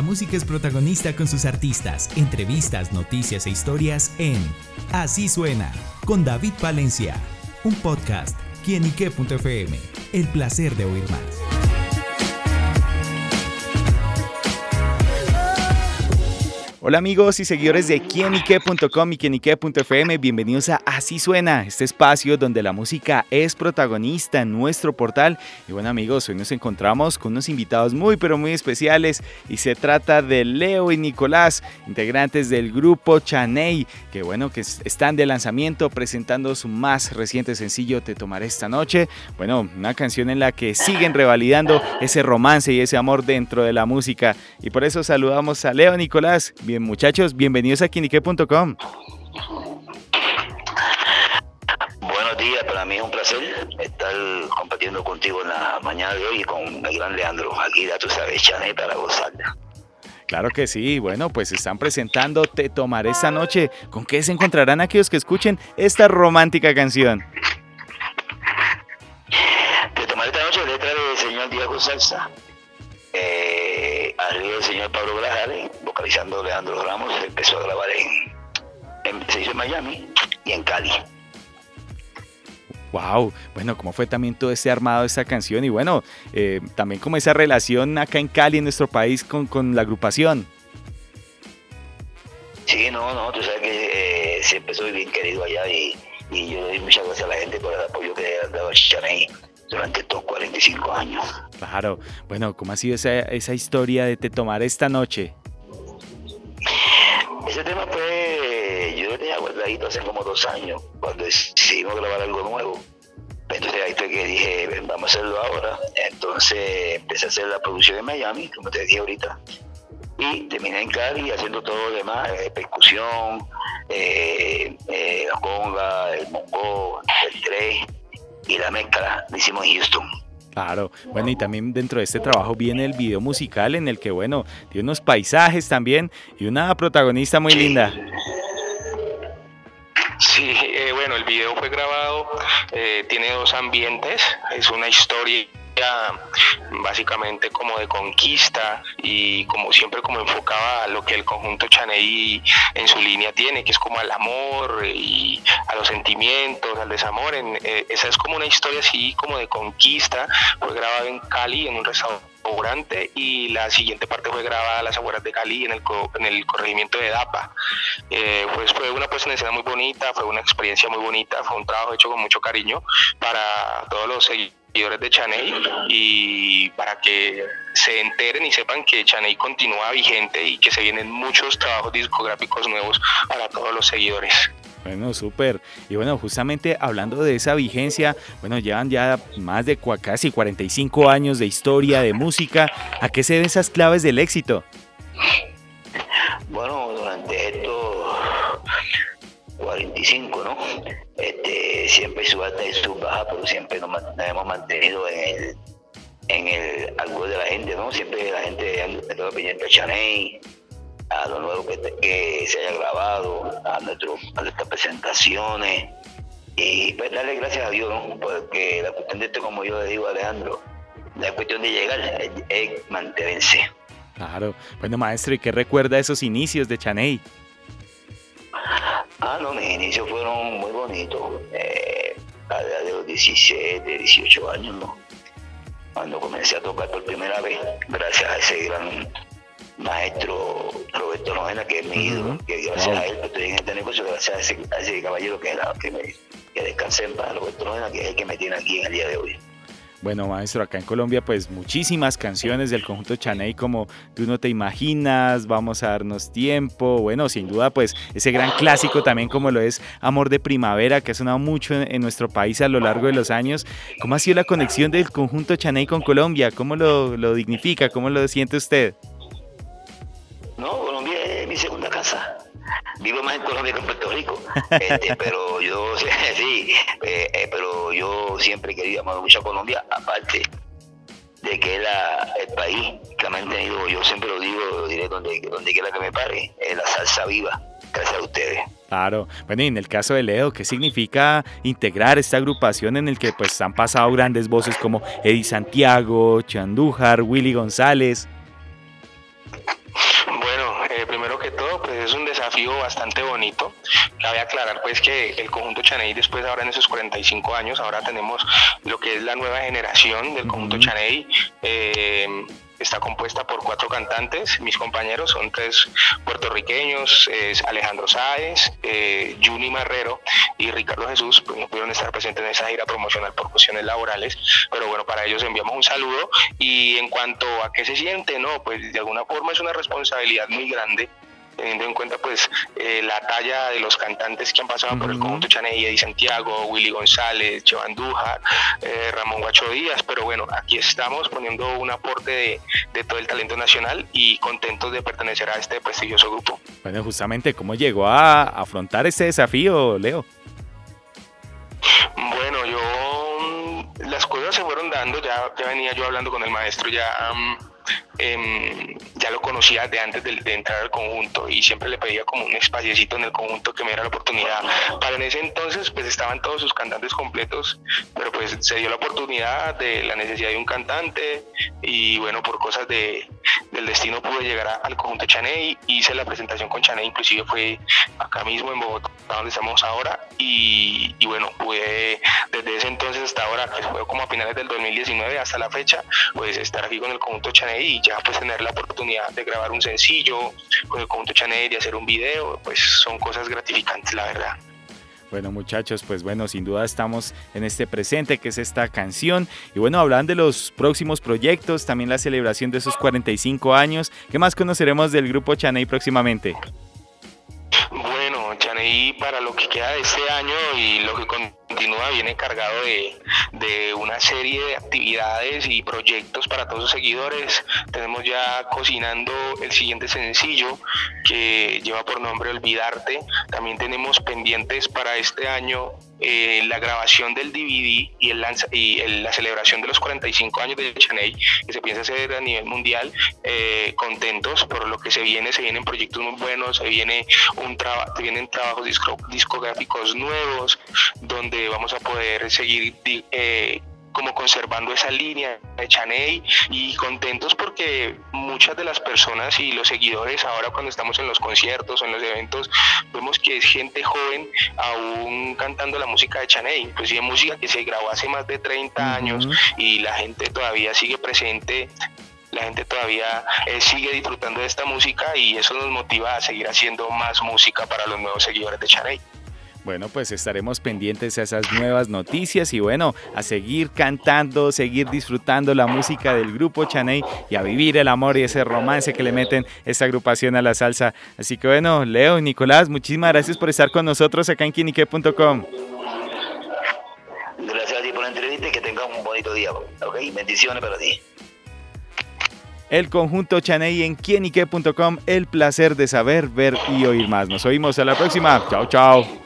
La música es protagonista con sus artistas, entrevistas, noticias e historias en Así suena con David Valencia, un podcast quienique.fm. El placer de oír más. Hola amigos y seguidores de quienique.com y quienique.fm, bienvenidos a Así Suena, este espacio donde la música es protagonista en nuestro portal. Y bueno amigos, hoy nos encontramos con unos invitados muy pero muy especiales y se trata de Leo y Nicolás, integrantes del grupo Chaney, que bueno, que están de lanzamiento presentando su más reciente sencillo Te tomaré esta noche. Bueno, una canción en la que siguen revalidando ese romance y ese amor dentro de la música. Y por eso saludamos a Leo y Nicolás. Bien, muchachos, bienvenidos a Kinique.com. Buenos días, para mí es un placer estar compartiendo contigo en la mañana de hoy con el gran Leandro. Aquí ya tú sabes, Chané para gozarla. Claro que sí, bueno, pues están presentando Te Tomaré esta noche. ¿Con qué se encontrarán aquellos que escuchen esta romántica canción? Te Tomaré esta noche, letra de señor Diego Salsa. Arriba el señor Pablo Grajales, vocalizando Leandro Ramos, empezó a grabar en, se hizo en Miami y en Cali. Wow, bueno, ¿cómo fue también todo ese armado de esa canción? Y bueno, eh, también como esa relación acá en Cali, en nuestro país, con, con la agrupación. Sí, no, no, tú sabes que eh, siempre soy bien querido allá y, y, yo doy muchas gracias a la gente por el apoyo que ha dado a Chaney durante estos 45 años. Claro, bueno, ¿cómo ha sido esa, esa historia de Te Tomar esta noche? Ese tema fue, yo lo tenía guardadito hace como dos años, cuando decidimos grabar algo nuevo. Entonces ahí fue que dije, vamos a hacerlo ahora. Entonces empecé a hacer la producción en Miami, como te dije ahorita. Y terminé en Cali haciendo todo lo demás, eh, percusión, eh, eh, la conga, el la mezcla la hicimos en Houston. Claro, bueno, y también dentro de este trabajo viene el video musical en el que, bueno, tiene unos paisajes también y una protagonista muy linda. Sí, eh, bueno, el video fue grabado, eh, tiene dos ambientes, es una historia básicamente como de conquista y como siempre como enfocaba lo que el conjunto Chaney en su línea tiene, que es como al amor y a los sentimientos, al desamor. En, eh, esa es como una historia así como de conquista. Fue grabada en Cali, en un restaurante y la siguiente parte fue grabada a las afueras de Cali en el, en el corregimiento de Dapa. Eh, pues fue una puesta en escena muy bonita, fue una experiencia muy bonita, fue un trabajo hecho con mucho cariño para todos los seguidores de Chaney y para que se enteren y sepan que Chaney continúa vigente y que se vienen muchos trabajos discográficos nuevos para todos los seguidores. Bueno, súper. Y bueno, justamente hablando de esa vigencia, bueno, llevan ya más de casi 45 años de historia, de música. ¿A qué se ven esas claves del éxito? Bueno, durante estos 45, ¿no? Este, siempre su alta y su baja, pero siempre nos, hemos mantenido en el, en el algo de la gente, ¿no? Siempre la gente está pendiente a Chaney, a lo nuevo que, se haya grabado, a, nuestro, a nuestras presentaciones. Y pues darle gracias a Dios, ¿no? Porque la cuestión de esto, como yo le digo a Alejandro, la cuestión de llegar es, es mantenerse. Claro. Bueno, maestro, ¿y qué recuerda esos inicios de Chaney? Ah, no, mis inicios fueron muy bonitos. Eh, a la de los 17, 18 años, ¿no? Cuando comencé a tocar por primera vez, gracias a ese gran maestro Roberto Novena, que es mi ídolo, que gracias a él estoy en este negocio, gracias a ese, a ese caballero que, que, me, que descansé en paz, Roberto Novena, que es el que me tiene aquí en el día de hoy. Bueno, maestro, acá en Colombia, pues muchísimas canciones del conjunto Chaney, como Tú no te imaginas, Vamos a darnos tiempo. Bueno, sin duda, pues ese gran clásico también, como lo es Amor de Primavera, que ha sonado mucho en, nuestro país a lo largo de los años. ¿Cómo ha sido la conexión del conjunto Chaney con Colombia? ¿Cómo lo, lo dignifica? ¿Cómo lo siente usted? No, mi segunda casa vivo más en Colombia que en Puerto Rico, este, pero yo sí, eh, eh, pero yo siempre he querido amar mucho a Colombia, aparte de que es el país que ha mantenido, yo siempre lo digo, lo diré donde, donde quiera que me pare, es la salsa viva, gracias a ustedes. Claro, bueno, y en el caso de Leo, ¿qué significa integrar esta agrupación en el que pues han pasado grandes voces como Eddie Santiago, Chandújar, Willy González? Bastante bonito. Cabe aclarar pues que el conjunto Chaney después ahora en esos 45 años, ahora tenemos lo que es la nueva generación del conjunto Chaney. Eh, está compuesta por cuatro cantantes, mis compañeros son tres puertorriqueños, es Alejandro Sáez, eh, Juni Marrero y Ricardo Jesús, pues no pudieron estar presentes en esa gira promocional por cuestiones laborales, pero bueno, para ellos enviamos un saludo y en cuanto a qué se siente, no, pues de alguna forma es una responsabilidad muy grande teniendo en cuenta pues eh, la talla de los cantantes que han pasado por el conjunto Chaney, Eddie Santiago, Willy González, Joan eh, Ramón Guacho Díaz, pero bueno, aquí estamos poniendo un aporte de, de, todo el talento nacional y contentos de pertenecer a este prestigioso grupo. Bueno, justamente, ¿cómo llegó a afrontar este desafío, Leo? Bueno, yo mm, las cosas se fueron dando, ya, ya venía yo hablando con el maestro ya... Um, eh, ya lo conocía de antes de, entrar al conjunto y siempre le pedía como un espaciecito en el conjunto que me diera la oportunidad. Para en ese entonces pues estaban todos sus cantantes completos, pero pues se dio la oportunidad de la necesidad de un cantante y bueno, por cosas de, del destino pude llegar al conjunto Chaney, hice la presentación con Chaney, inclusive fue acá mismo en Bogotá, donde estamos ahora y, y bueno, pude desde ese entonces hasta ahora, fue como a finales del 2019 hasta la fecha, pues estar aquí con el conjunto Chaney y ya pues tener la oportunidad de grabar un sencillo con el conjunto Chanel, de hacer un video, pues son cosas gratificantes, la verdad. Bueno muchachos, pues bueno, sin duda estamos en este presente que es esta canción. Y bueno, hablan de los próximos proyectos, también la celebración de esos 45 años. ¿Qué más conoceremos del grupo Chaney próximamente? Chaney para lo que queda de este año y lo que continúa viene cargado de, de, una serie de actividades y proyectos para todos sus seguidores. Tenemos ya cocinando el siguiente sencillo que lleva por nombre Olvidarte. También tenemos pendientes para este año eh, la grabación del DVD y, el y la celebración de los 45 años de Chaney, que se piensa hacer a nivel mundial, eh, contentos por lo que se viene, se vienen proyectos muy buenos, se, viene un se vienen trabajos discográficos nuevos, donde vamos a poder seguir eh, como conservando esa línea de Chaney y contentos porque muchas de las personas y los seguidores ahora cuando estamos en los conciertos o en los eventos vemos que es gente joven aún cantando la música de Chaney, inclusive música que se grabó hace más de 30 años y la gente todavía sigue presente la gente todavía eh, sigue disfrutando de esta música y eso nos motiva a seguir haciendo más música para los nuevos seguidores de Chaney. Bueno, pues estaremos pendientes a esas nuevas noticias y bueno, a seguir cantando, seguir disfrutando la música del grupo Chaney y a vivir el amor y ese romance que le meten esta agrupación a la salsa. Así que bueno, Leo y Nicolás, muchísimas gracias por estar con nosotros acá en quinique.com. Gracias a ti por la entrevista y que tengas un bonito día. ¿ok? Bendiciones para ti. El conjunto Chaney en quienique.com, el placer de saber, ver y oír más. Nos oímos a la próxima. Chao, chao.